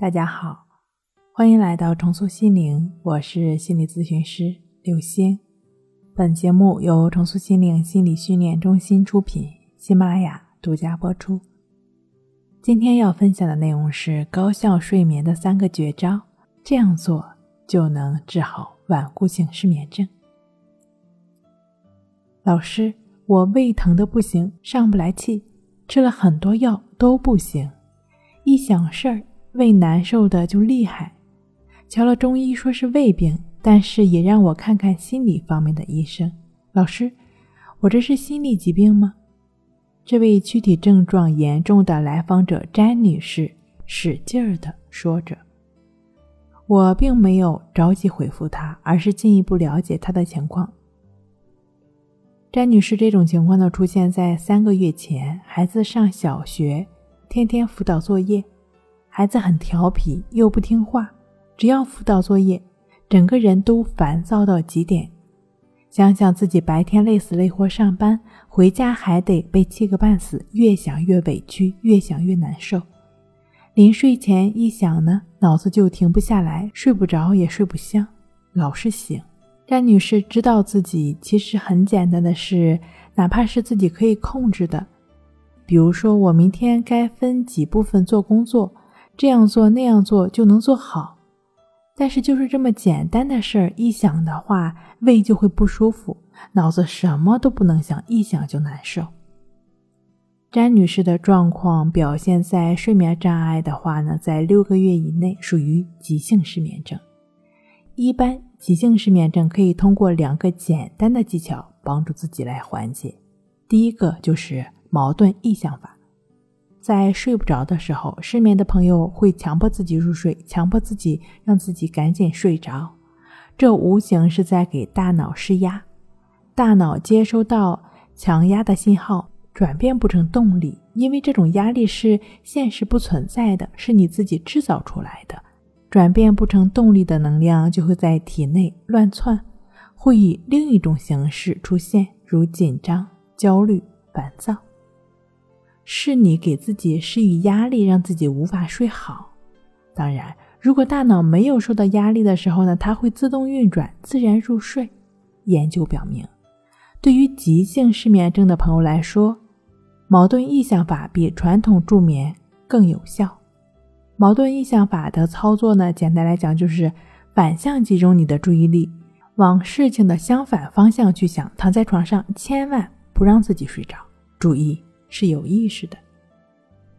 大家好，欢迎来到重塑心灵，我是心理咨询师刘星。本节目由重塑心灵心理训练中心出品，喜马拉雅独家播出。今天要分享的内容是高效睡眠的三个绝招，这样做就能治好顽固性失眠症。老师，我胃疼的不行，上不来气，吃了很多药都不行，一想事儿。胃难受的就厉害，瞧了中医说是胃病，但是也让我看看心理方面的医生。老师，我这是心理疾病吗？这位躯体症状严重的来访者詹女士使劲儿的说着。我并没有着急回复她，而是进一步了解她的情况。詹女士这种情况呢，出现在三个月前，孩子上小学，天天辅导作业。孩子很调皮又不听话，只要辅导作业，整个人都烦躁到极点。想想自己白天累死累活上班，回家还得被气个半死，越想越委屈，越想越难受。临睡前一想呢，脑子就停不下来，睡不着也睡不香，老是醒。詹女士知道自己其实很简单的事，哪怕是自己可以控制的，比如说我明天该分几部分做工作。这样做那样做就能做好，但是就是这么简单的事儿，一想的话，胃就会不舒服，脑子什么都不能想，一想就难受。詹女士的状况表现在睡眠障碍的话呢，在六个月以内属于急性失眠症。一般急性失眠症可以通过两个简单的技巧帮助自己来缓解，第一个就是矛盾意向法。在睡不着的时候，失眠的朋友会强迫自己入睡，强迫自己让自己赶紧睡着，这无形是在给大脑施压。大脑接收到强压的信号，转变不成动力，因为这种压力是现实不存在的，是你自己制造出来的。转变不成动力的能量就会在体内乱窜，会以另一种形式出现，如紧张、焦虑、烦躁。是你给自己施予压力，让自己无法睡好。当然，如果大脑没有受到压力的时候呢，它会自动运转，自然入睡。研究表明，对于急性失眠症的朋友来说，矛盾意向法比传统助眠更有效。矛盾意向法的操作呢，简单来讲就是反向集中你的注意力，往事情的相反方向去想。躺在床上，千万不让自己睡着，注意。是有意识的。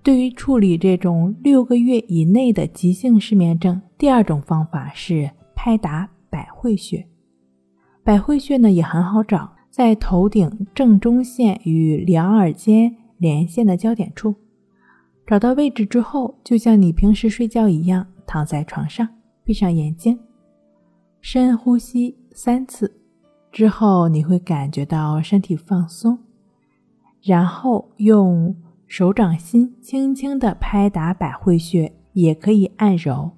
对于处理这种六个月以内的急性失眠症，第二种方法是拍打百会穴。百会穴呢也很好找，在头顶正中线与两耳间连线的交点处。找到位置之后，就像你平时睡觉一样，躺在床上，闭上眼睛，深呼吸三次，之后你会感觉到身体放松。然后用手掌心轻轻地拍打百会穴，也可以按揉，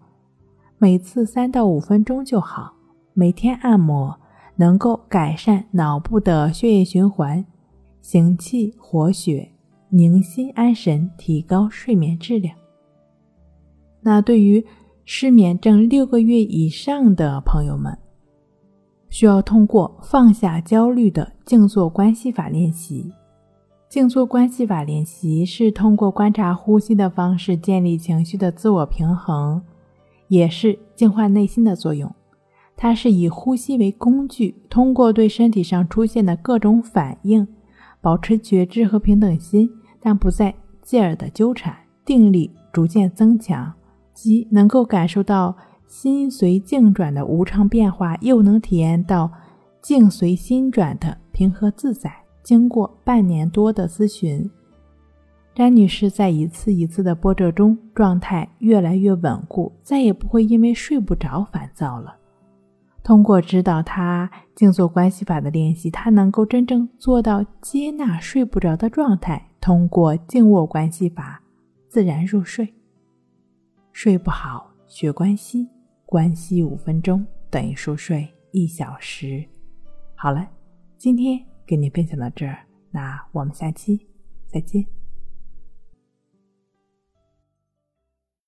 每次三到五分钟就好。每天按摩能够改善脑部的血液循环，行气活血，宁心安神，提高睡眠质量。那对于失眠症六个月以上的朋友们，需要通过放下焦虑的静坐关系法练习。静坐关系法练习是通过观察呼吸的方式建立情绪的自我平衡，也是净化内心的作用。它是以呼吸为工具，通过对身体上出现的各种反应，保持觉知和平等心，但不再继而的纠缠，定力逐渐增强，即能够感受到心随境转的无常变化，又能体验到境随心转的平和自在。经过半年多的咨询，詹女士在一次一次的波折中，状态越来越稳固，再也不会因为睡不着烦躁了。通过指导她静坐关系法的练习，她能够真正做到接纳睡不着的状态。通过静卧关系法，自然入睡。睡不好学关系，关系五分钟等于熟睡一小时。好了，今天。给你分享到这儿，那我们下期再见。